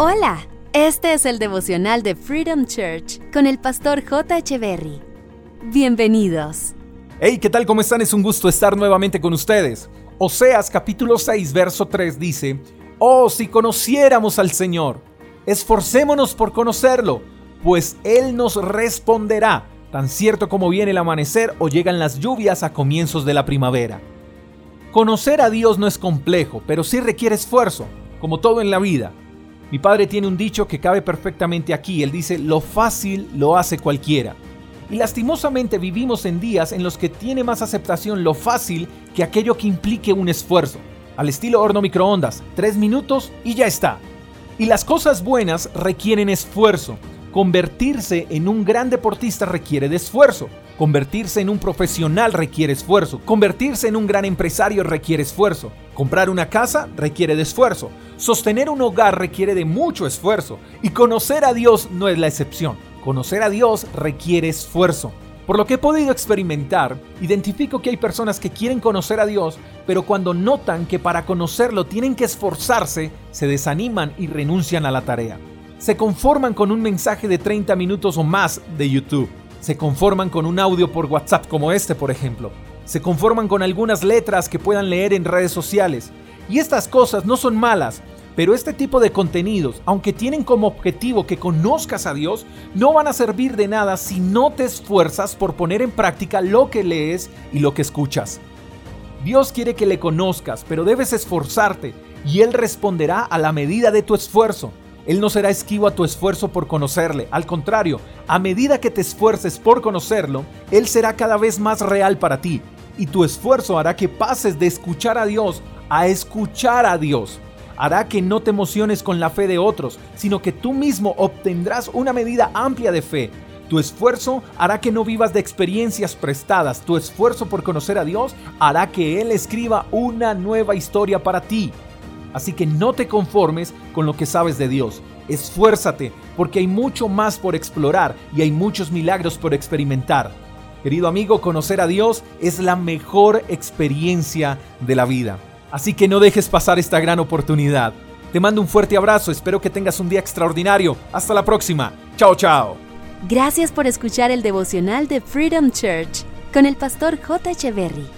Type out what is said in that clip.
Hola, este es el devocional de Freedom Church con el pastor J. Berry. Bienvenidos. Hey, ¿qué tal? ¿Cómo están? Es un gusto estar nuevamente con ustedes. Oseas capítulo 6, verso 3 dice, Oh, si conociéramos al Señor, esforcémonos por conocerlo, pues Él nos responderá, tan cierto como viene el amanecer o llegan las lluvias a comienzos de la primavera. Conocer a Dios no es complejo, pero sí requiere esfuerzo, como todo en la vida. Mi padre tiene un dicho que cabe perfectamente aquí. Él dice, lo fácil lo hace cualquiera. Y lastimosamente vivimos en días en los que tiene más aceptación lo fácil que aquello que implique un esfuerzo. Al estilo horno microondas, tres minutos y ya está. Y las cosas buenas requieren esfuerzo. Convertirse en un gran deportista requiere de esfuerzo. Convertirse en un profesional requiere esfuerzo. Convertirse en un gran empresario requiere esfuerzo. Comprar una casa requiere de esfuerzo. Sostener un hogar requiere de mucho esfuerzo. Y conocer a Dios no es la excepción. Conocer a Dios requiere esfuerzo. Por lo que he podido experimentar, identifico que hay personas que quieren conocer a Dios, pero cuando notan que para conocerlo tienen que esforzarse, se desaniman y renuncian a la tarea. Se conforman con un mensaje de 30 minutos o más de YouTube se conforman con un audio por WhatsApp como este, por ejemplo. Se conforman con algunas letras que puedan leer en redes sociales. Y estas cosas no son malas, pero este tipo de contenidos, aunque tienen como objetivo que conozcas a Dios, no van a servir de nada si no te esfuerzas por poner en práctica lo que lees y lo que escuchas. Dios quiere que le conozcas, pero debes esforzarte y Él responderá a la medida de tu esfuerzo. Él no será esquivo a tu esfuerzo por conocerle. Al contrario, a medida que te esfuerces por conocerlo, Él será cada vez más real para ti. Y tu esfuerzo hará que pases de escuchar a Dios a escuchar a Dios. Hará que no te emociones con la fe de otros, sino que tú mismo obtendrás una medida amplia de fe. Tu esfuerzo hará que no vivas de experiencias prestadas. Tu esfuerzo por conocer a Dios hará que Él escriba una nueva historia para ti. Así que no te conformes con lo que sabes de Dios. Esfuérzate, porque hay mucho más por explorar y hay muchos milagros por experimentar. Querido amigo, conocer a Dios es la mejor experiencia de la vida. Así que no dejes pasar esta gran oportunidad. Te mando un fuerte abrazo, espero que tengas un día extraordinario. Hasta la próxima. Chao, chao. Gracias por escuchar el devocional de Freedom Church con el pastor J. Echeverry.